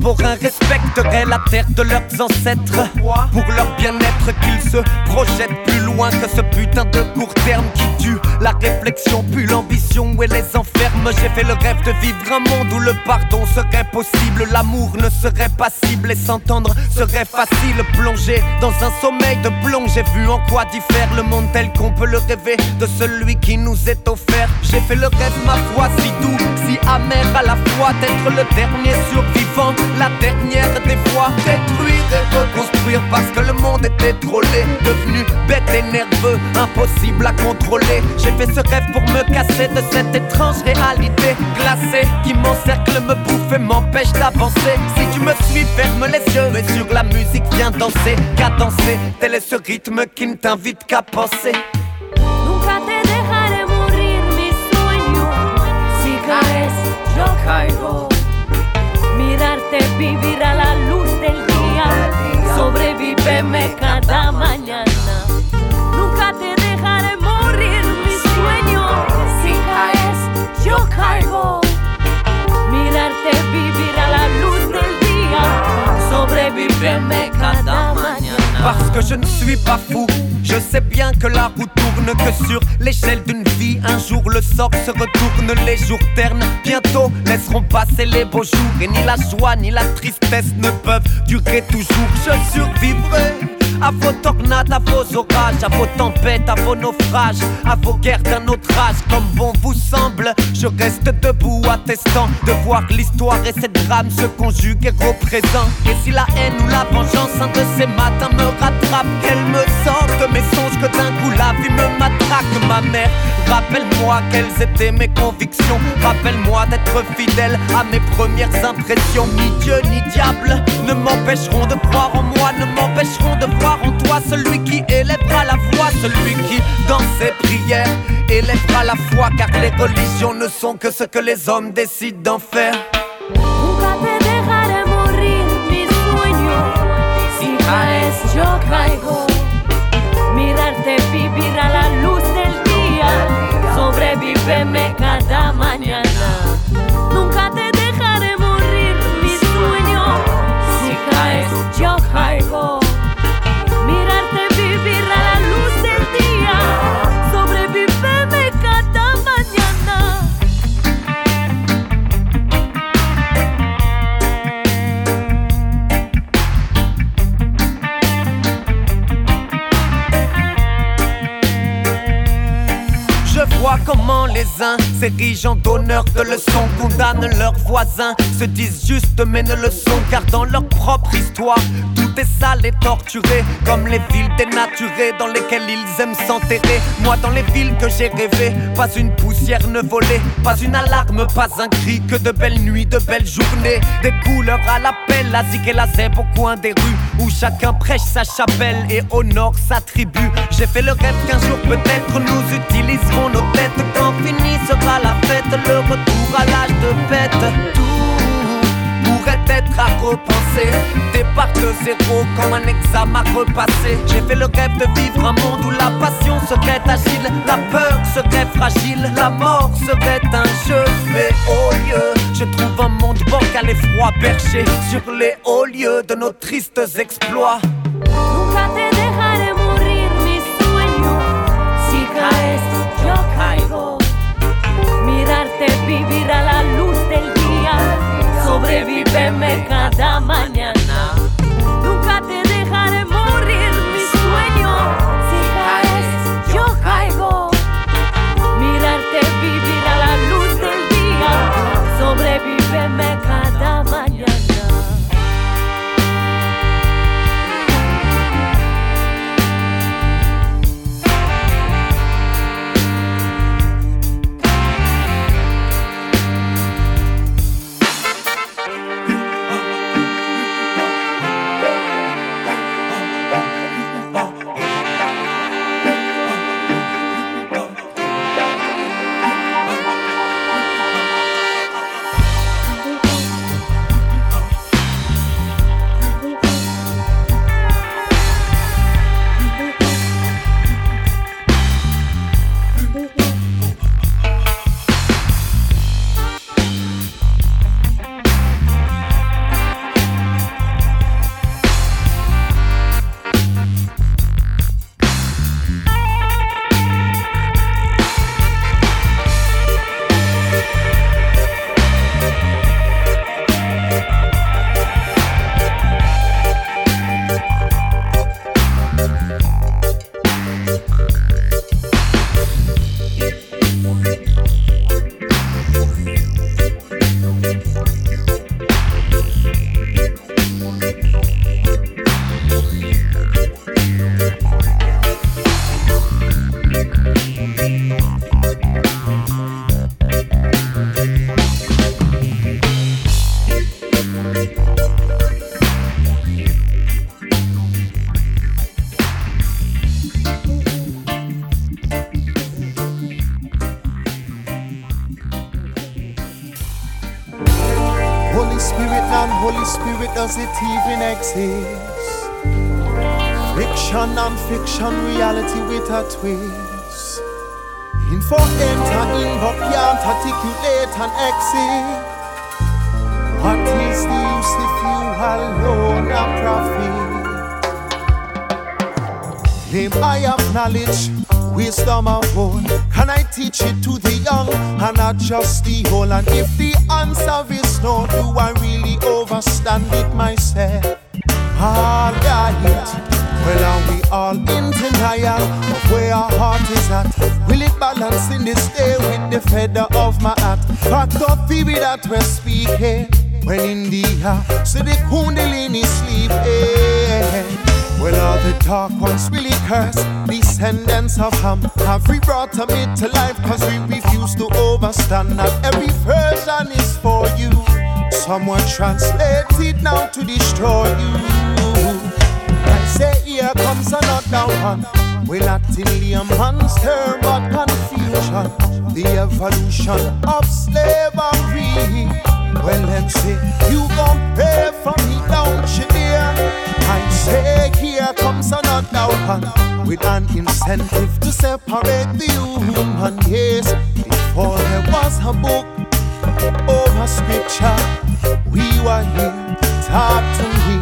pour un la terre de leurs ancêtres. Pour leur bien-être qu'ils se projettent plus loin que ce putain de court terme qui tue la réflexion, puis l'ambition et les enferme. J'ai fait le rêve de vivre un monde où le pardon serait possible, l'amour ne serait pas cible et s'entendre serait facile. Plonger dans un sommeil de plomb, j'ai vu en quoi diffère le monde tel qu'on peut le rêver de celui qui nous est offert. J'ai fait le rêve, ma foi, si doux, si amer à la fois d'être le dernier survivant, la dernière des fois détruire et reconstruire parce que le monde était trop devenu bête et nerveux, impossible à contrôler. J'ai fait ce rêve pour me casser de cette étrange réalité glacée qui m'encercle, me bouffe et m'empêche d'avancer. Si tu me suis, ferme les yeux et sur la musique viens danser, cadencer. Tel est ce rythme qui ne t'invite qu'à penser. Nunca te dejaré mourir mi sueño, si caes yo caigo. Mirarte vivir a la luz. Sobrevíveme cada mañana. Nunca te dejaré morir mi sueño Si caes, yo caigo Mirarte vivir a la luz del día. Sobrevíveme cada mañana. Parce que je ne suis pas fou Je sais bien que la roue tourne que sur l'échelle d'une vie. Un jour le sort se retourne, les jours ternes Bientôt laisseront passer les beaux jours. Et ni la joie ni la tristesse ne peuvent durer toujours. Je survivrai à vos tornades, à vos orages, à vos tempêtes, à vos naufrages, à vos guerres d'un autre âge, comme bon vous semble. Je reste debout, attestant de voir l'histoire et cette drame se conjuguer au présent. Et si la haine ou la vengeance, un de ces matins me rattrape, qu'elle me sorte de mes songes, que d'un coup la vie me matraque, ma mère. Rappelle-moi quelles étaient mes convictions. Rappelle-moi d'être fidèle à mes premières impressions. Ni Dieu ni diable ne m'empêcheront de croire en moi, ne m'empêcheront de voir en toi celui qui élèvera la voix, celui qui, dans ses prières, élèvera la foi. Car les religions ne sont que ce que les hommes décident d'en faire. Mirarte vivir la luz del día Sobrevíveme cada comment les uns s'érigent en donneurs de leçons, condamnent leurs voisins, se disent justes mais ne le sont, car dans leur propre histoire, est sale et comme les villes dénaturées dans lesquelles ils aiment s'enterrer. Moi, dans les villes que j'ai rêvées, pas une poussière ne volait, pas une alarme, pas un cri, que de belles nuits, de belles journées, des couleurs à l'appel, la zik et la zèbre au coin des rues, où chacun prêche sa chapelle et honore sa tribu. J'ai fait le rêve qu'un jour peut-être nous utiliserons nos têtes quand fini sera la fête, le retour à l'âge de fête. Pourrait être à repenser. Départ de zéro comme un examen à repasser. J'ai fait le rêve de vivre un monde où la passion serait agile, la peur serait fragile, la mort serait un jeu. Mais au lieu, je trouve un monde bancal et froid perché sur les hauts lieux de nos tristes exploits. Si Mirarte vivir a la Добре ви беме када мања exist? Fiction, non fiction, reality with a twist. Info enter, invo can't articulate and exit. What is the use if you alone are prophet? Claim I have knowledge wisdom of own. Can I teach it to the young and not just the old? And if the answer is no, do I really overstand it myself? All right. Well, are we all in denial of where our heart is at? Will it balance in this day with the feather of my hat? Fact of theory that we're speaking eh? when in the air, so the kundalini sleeping. Eh? Well, all the dark ones really curse. Descendants of Ham have we brought them into life cause we refuse to overstand. Not every version is for you. Someone translated now to destroy you. I say, here comes another one. We're not in the monster, but confusion. The evolution of slavery. Well, let's say, you gon' pay for me, don't you, dear? I say here comes another one with an incentive to separate the human. Yes, before there was a book a scripture, we were here. Talk to me.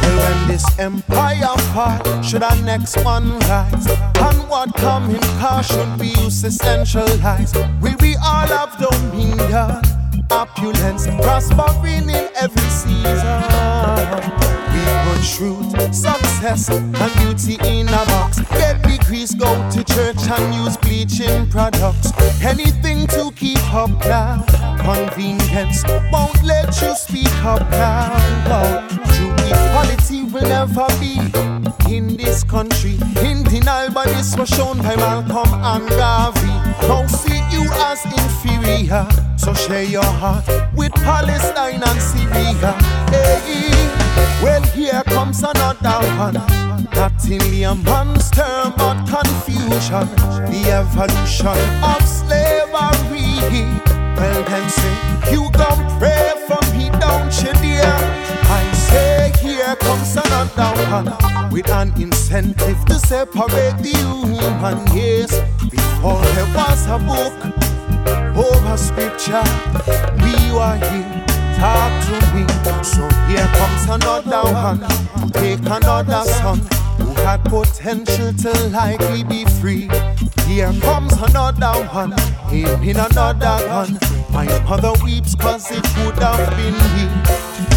Well, when this empire fall, should our next one rise? And what coming car should be used essentialized? Will we all have dominion? Opulence, prospering in every season truth, success, and beauty in a box. Get degrees, go to church and use bleaching products. Anything to keep up now. Convenience won't let you speak up now. True equality will never be in this country. In denial, but this was shown by Malcolm and Garvey. Don't see you as inferior, so share your heart with Palestine and Syria. Hey. Well, here comes another one. Not in a monster, but confusion. The evolution of slavery. Well, then say, you gon' pray for me, don't you, dear? I say, here comes another one. With an incentive to separate the human, yes. Before there was a book over scripture, we were here talk to me. So here comes another one to take another son who had potential to likely be free. Here comes another one, aiming another gun. My mother weeps cause it would have been me.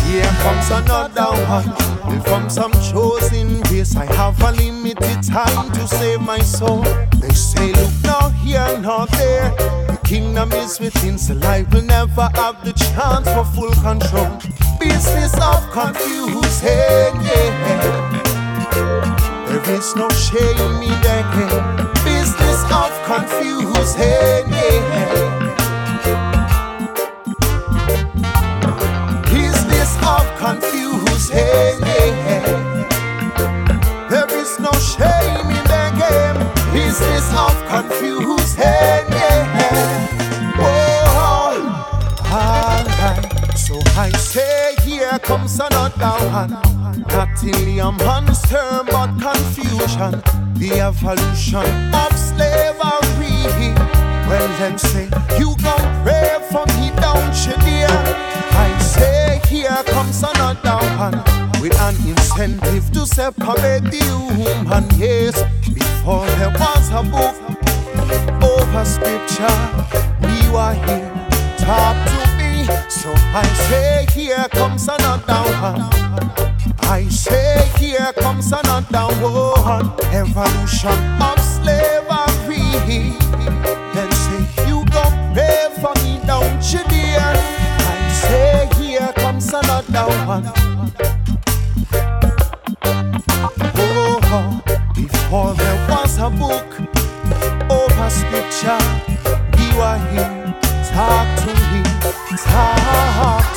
Here comes another one. From some chosen race, I have a limited time to save my soul. They say, look now here, not there The kingdom is within, so life will never have the chance for full control. Business of confusing, yeah. There is no shame in game. Business of confusing, yeah. Business of confusing, yeah. There is no shame in the game. Business of confusing. Oh, alright. So I say here comes another one. Not in a monster, but confusion. The evolution of slavery. Well then say, you gon' pray for me, don't you dear? Here comes another one. With an incentive to separate the human, yes. Before there was a book over scripture, we were here. Talk to be so I say, here comes another one. I say, here comes another one. Evolution of slavery. Then say, you gon' pray for me, don't you, comes another one. Oh, before there was a book over scripture, we were here. Talk to me talk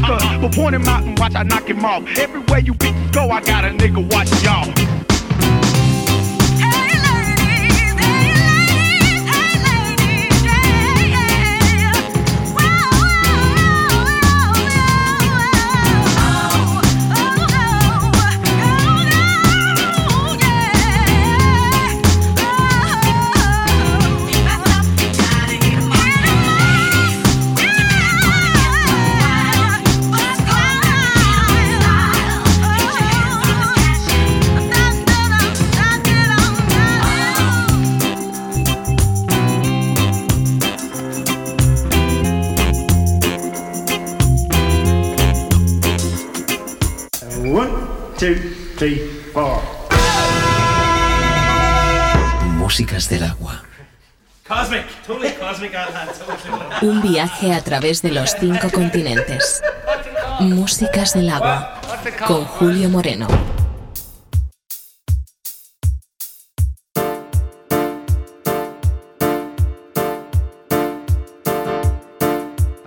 But point him out and watch I knock him off. Everywhere you bitches go, I got a nigga watching y'all. Músicas del agua. Cosmic, totally cosmic on that. Totally. Un viaje a través de los cinco continentes. Músicas del agua. Con Julio Moreno.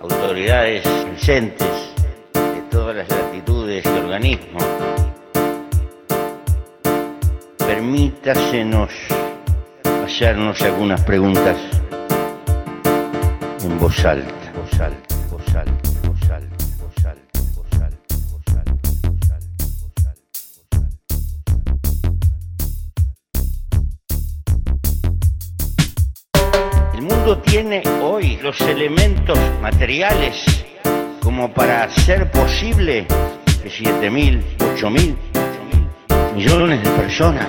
Autoridades presentes de todas las latitudes y organismos permítasenos hacernos algunas preguntas en voz alta, voz alta, voz. El mundo tiene hoy los elementos materiales como para hacer posible que 7.000, 8.000, millones de personas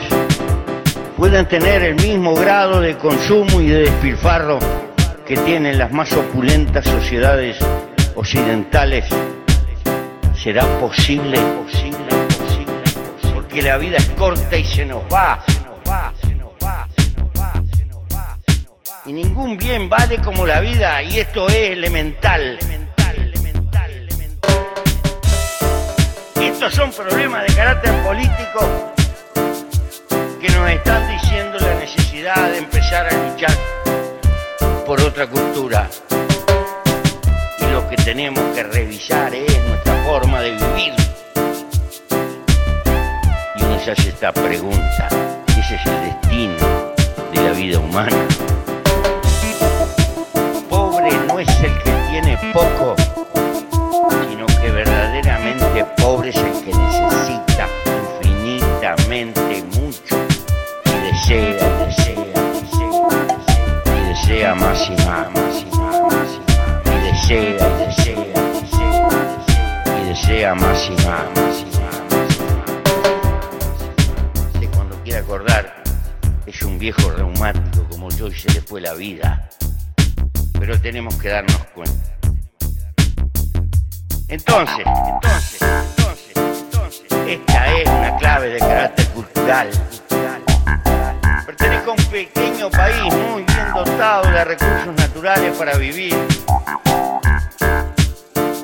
puedan tener el mismo grado de consumo y de despilfarro que tienen las más opulentas sociedades occidentales. ¿Será posible? Posible, posible, porque la vida es corta y se nos va. Y ningún bien vale como la vida y esto es elemental. Son problemas de carácter político que nos están diciendo la necesidad de empezar a luchar por otra cultura. Y lo que tenemos que revisar es nuestra forma de vivir. Y uno se hace esta pregunta, ¿ese es el destino de la vida humana? Pobre no es el que tiene poco, verdaderamente pobre es el que necesita infinitamente mucho y desea, y desea, desea, y desea más y más, más y más, y más, y desea, y desea, desea, y desea más y más, más y más, más cuando quiere acordar, es un viejo reumático como yo y se le fue la vida, pero tenemos que darnos cuenta. Entonces, entonces, entonces, entonces, esta es una clave de carácter cultural. Pertenezco a un pequeño país muy bien dotado de recursos naturales para vivir.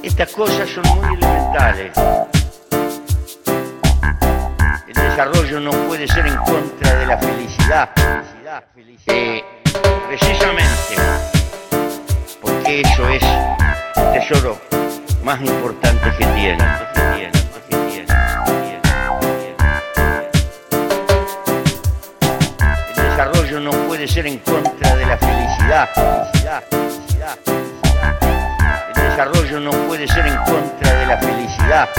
Estas cosas son muy elementales. El desarrollo no puede ser en contra de la felicidad. Eh, precisamente porque eso es el tesoro más importante que tiene. El desarrollo no puede ser en contra de la felicidad. El desarrollo no puede ser en contra de la felicidad.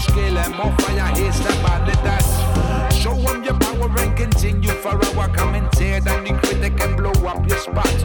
scale them off and I haste them the dance. Show them your power and continue for our commentary. Then the critic can blow up your spot.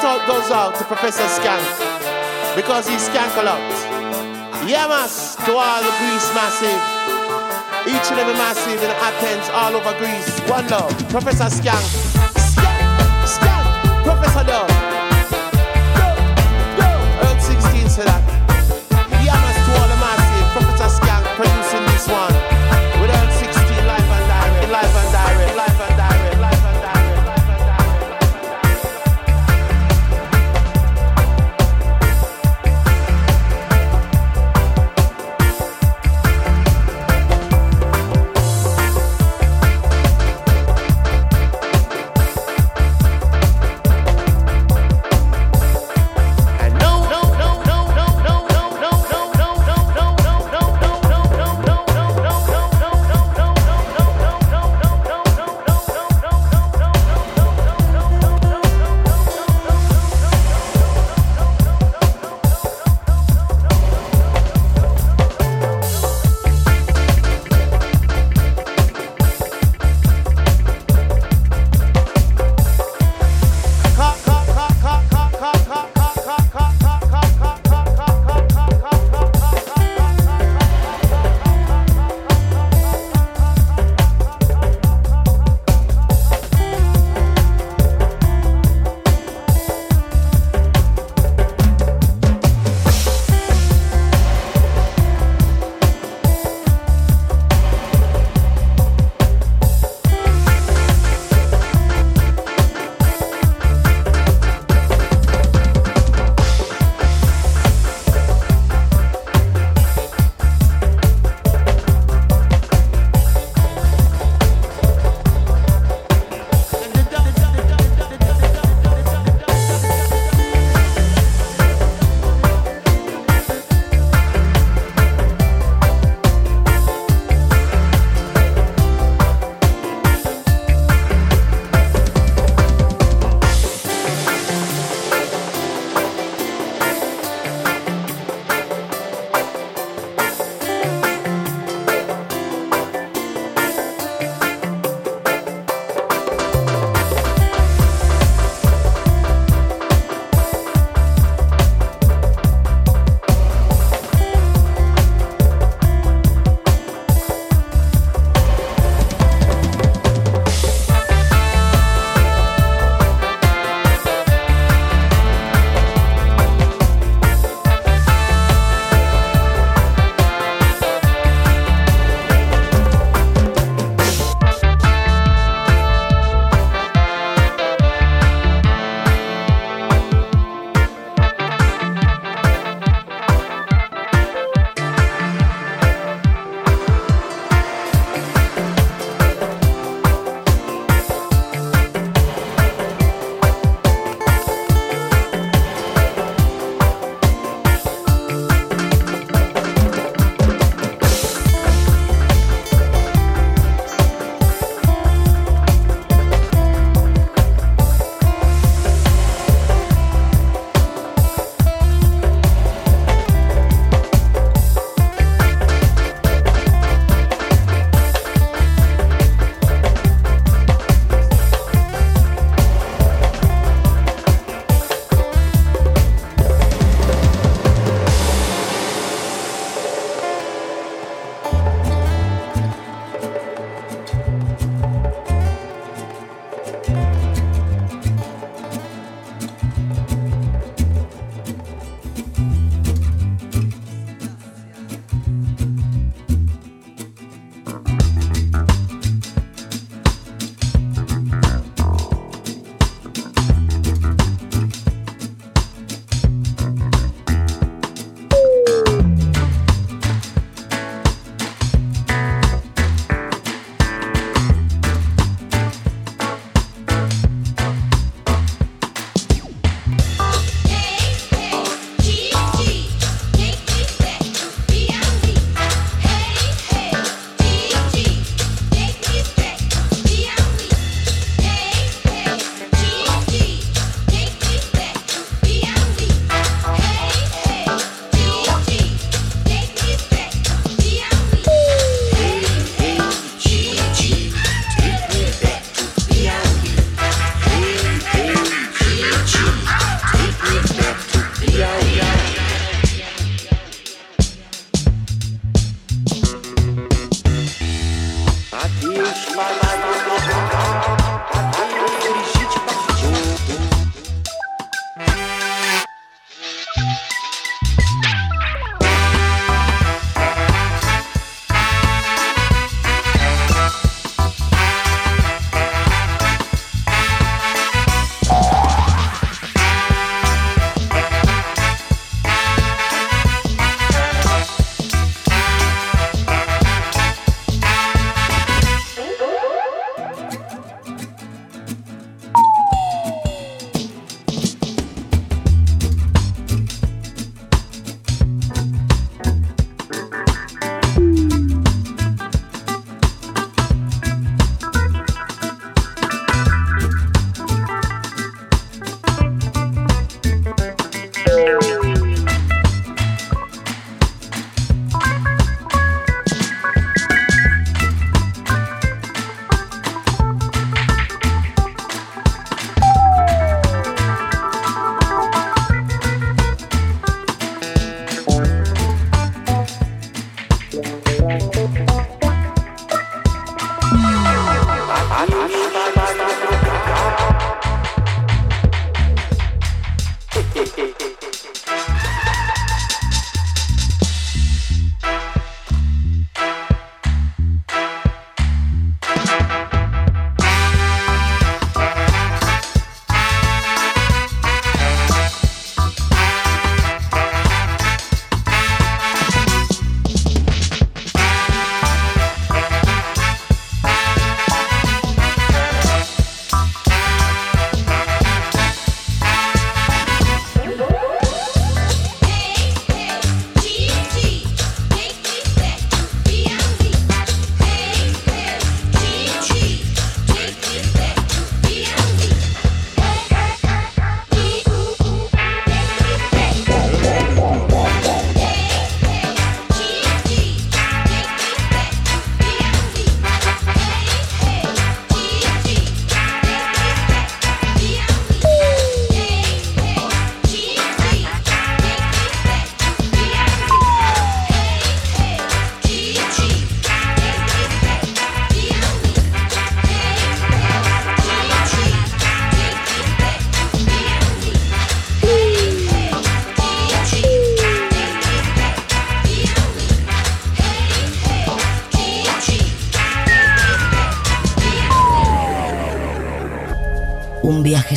shout out goes out to Professor Skank because he skank a lot. Yamas yeah, to all the Greece massive, each and every massive in Athens, all over Greece. One love, Professor Skank. Skank, Skank, Professor Dove. Go, go. Earth 16 said that.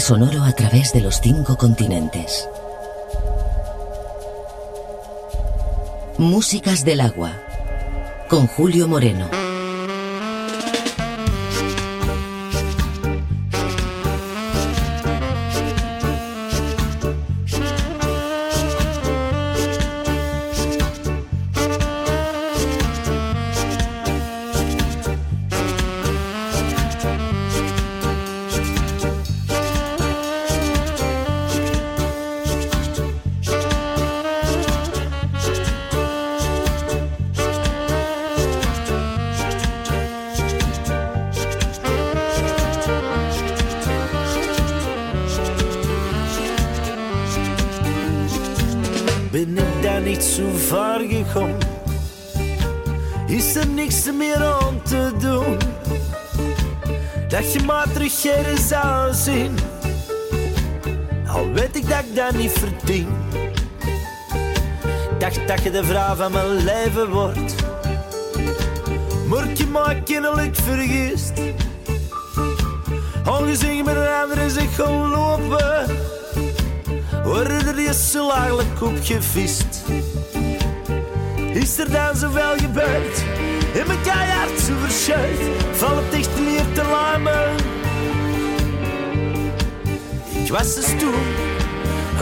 sonoro a través de los cinco continentes. Músicas del agua, con Julio Moreno.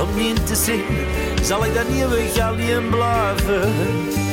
Om in te zingen, zal ik dan eeuwig gallium blijven.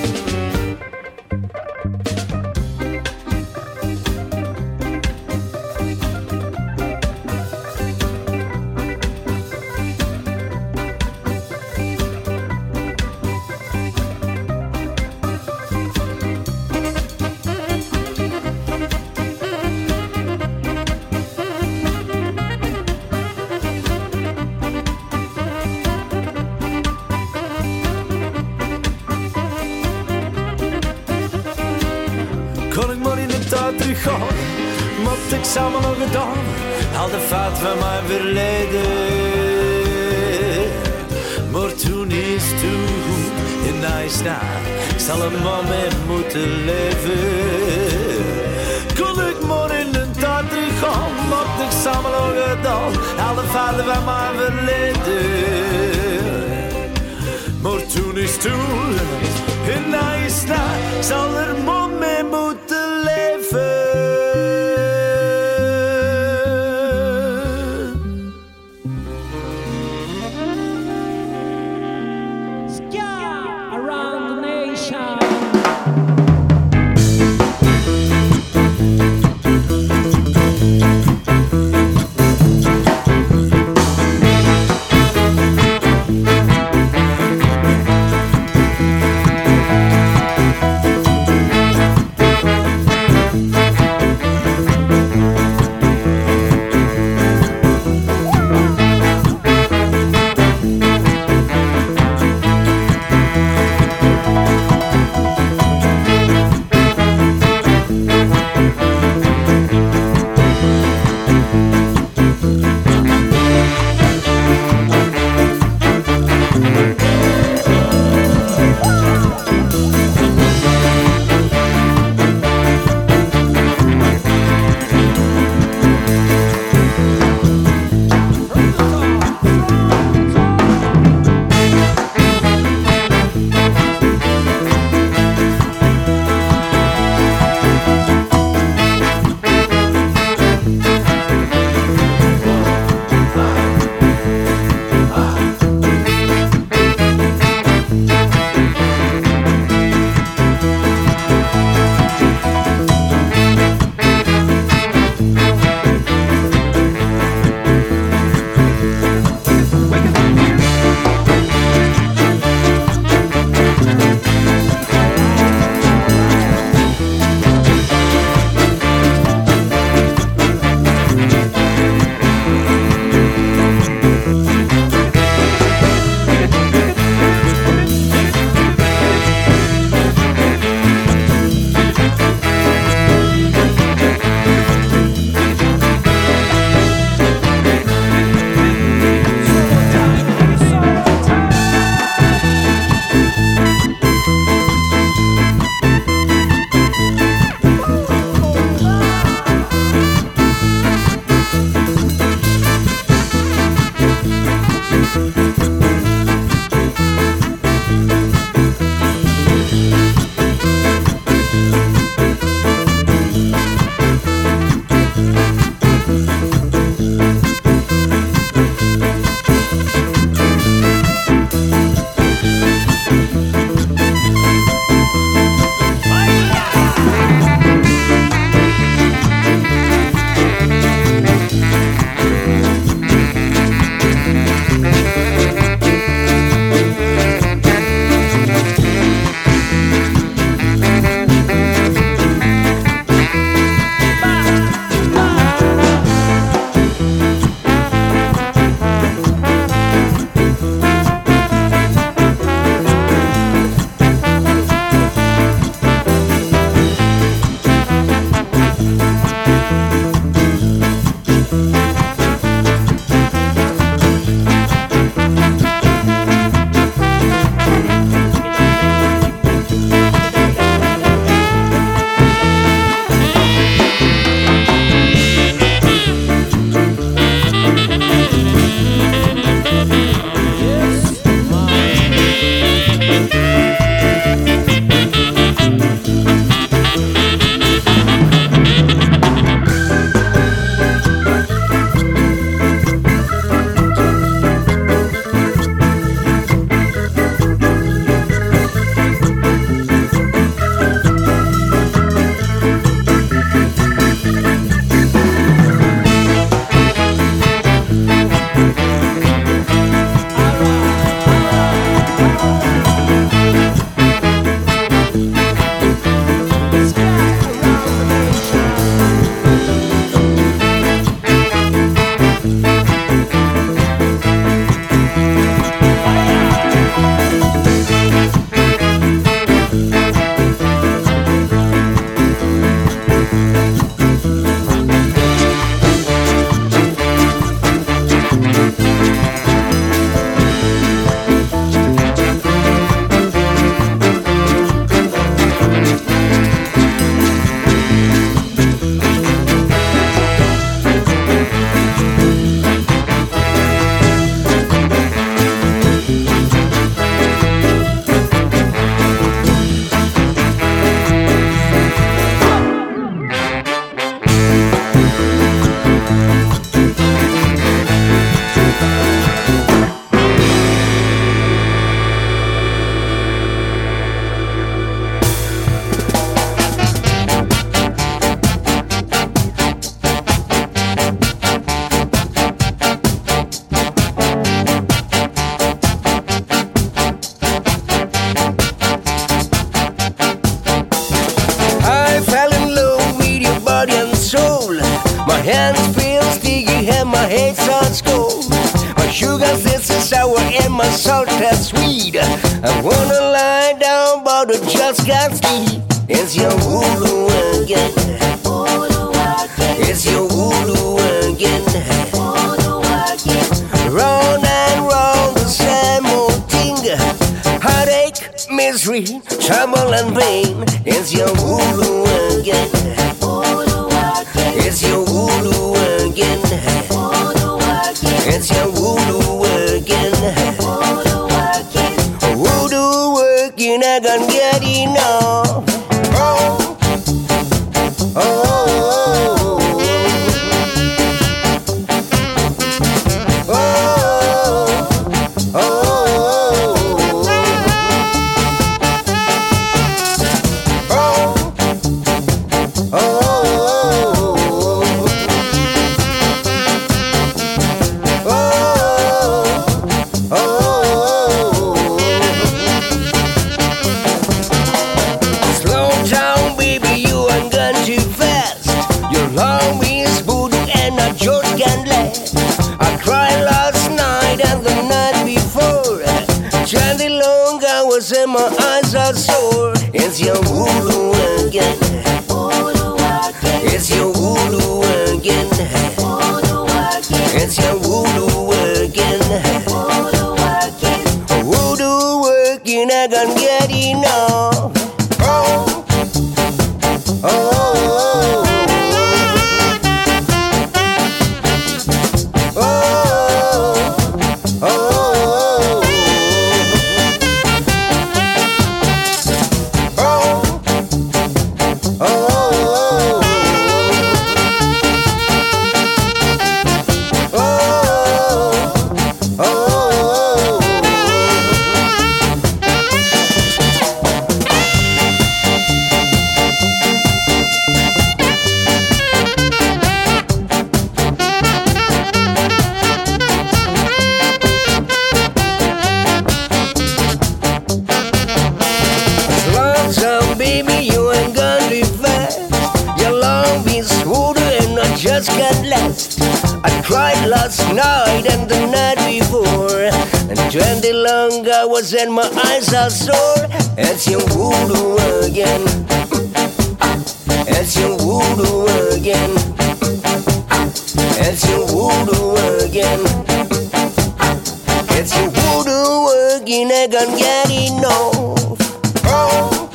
again, I can't get enough. Oh,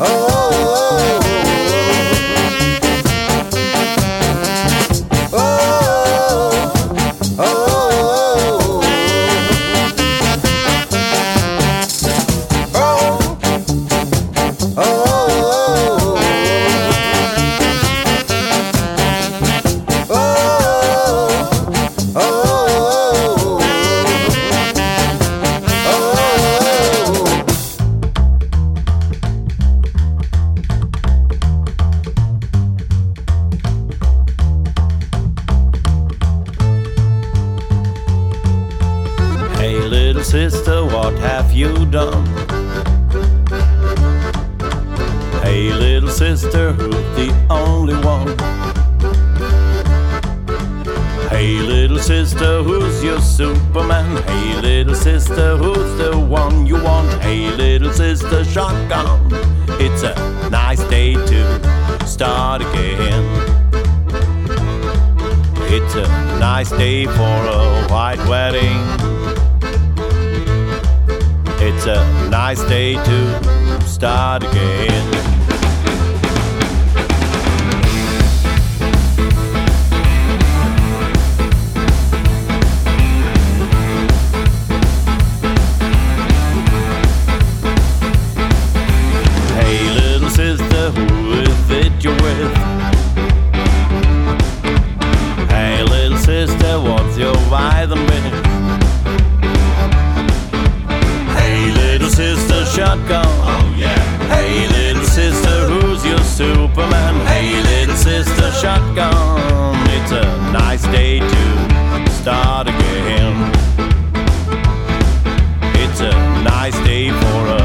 oh. it's a nice day to start again. It's a nice day for us.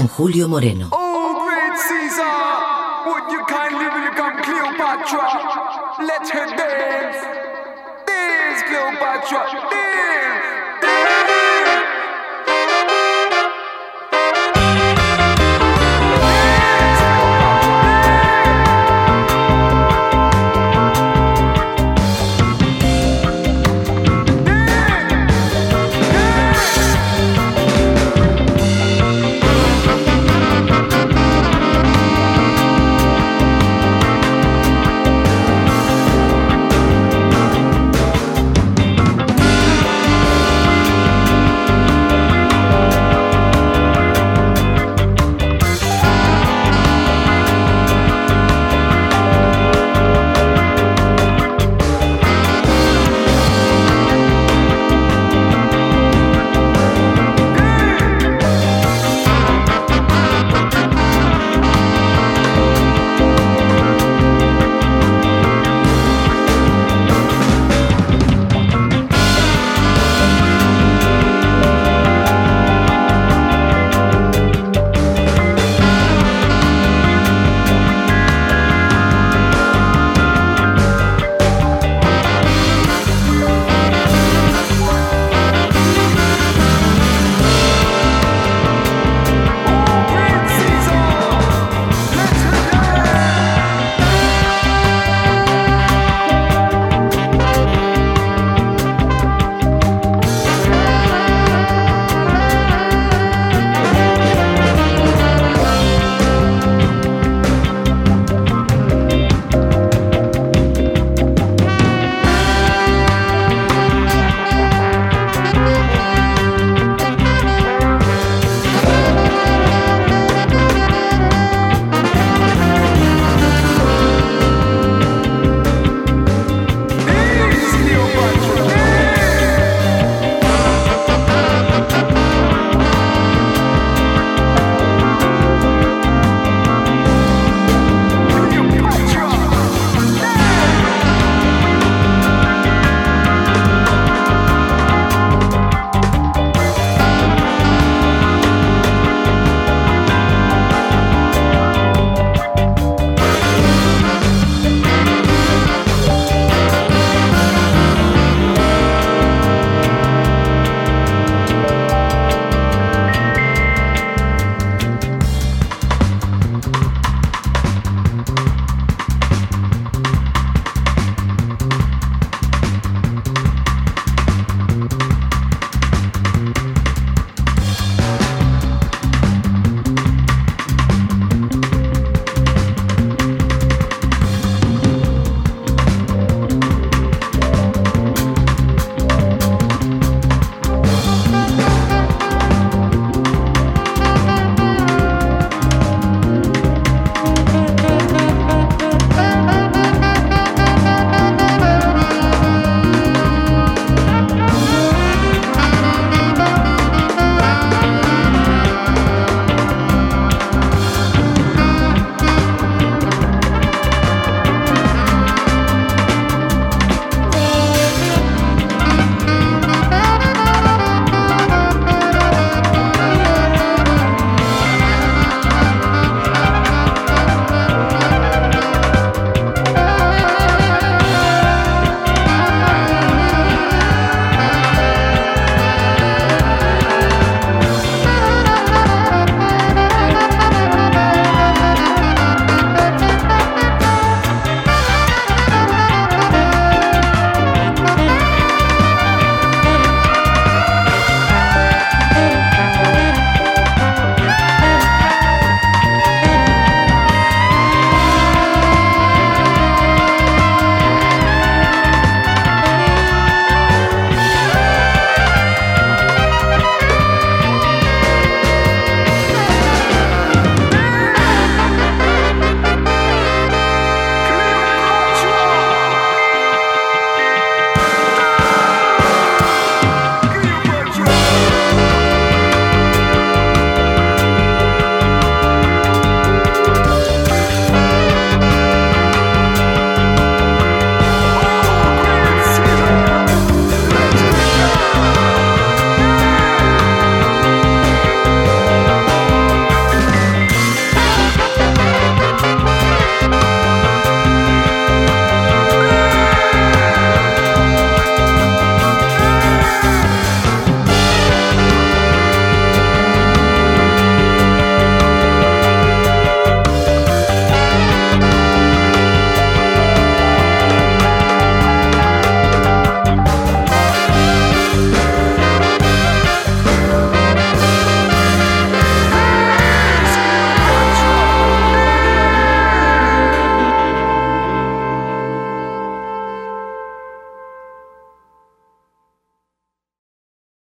Con Julio Moreno. Oh, great Caesar, would you kindly welcome Cleopatra? Let her dance. Dance, Cleopatra.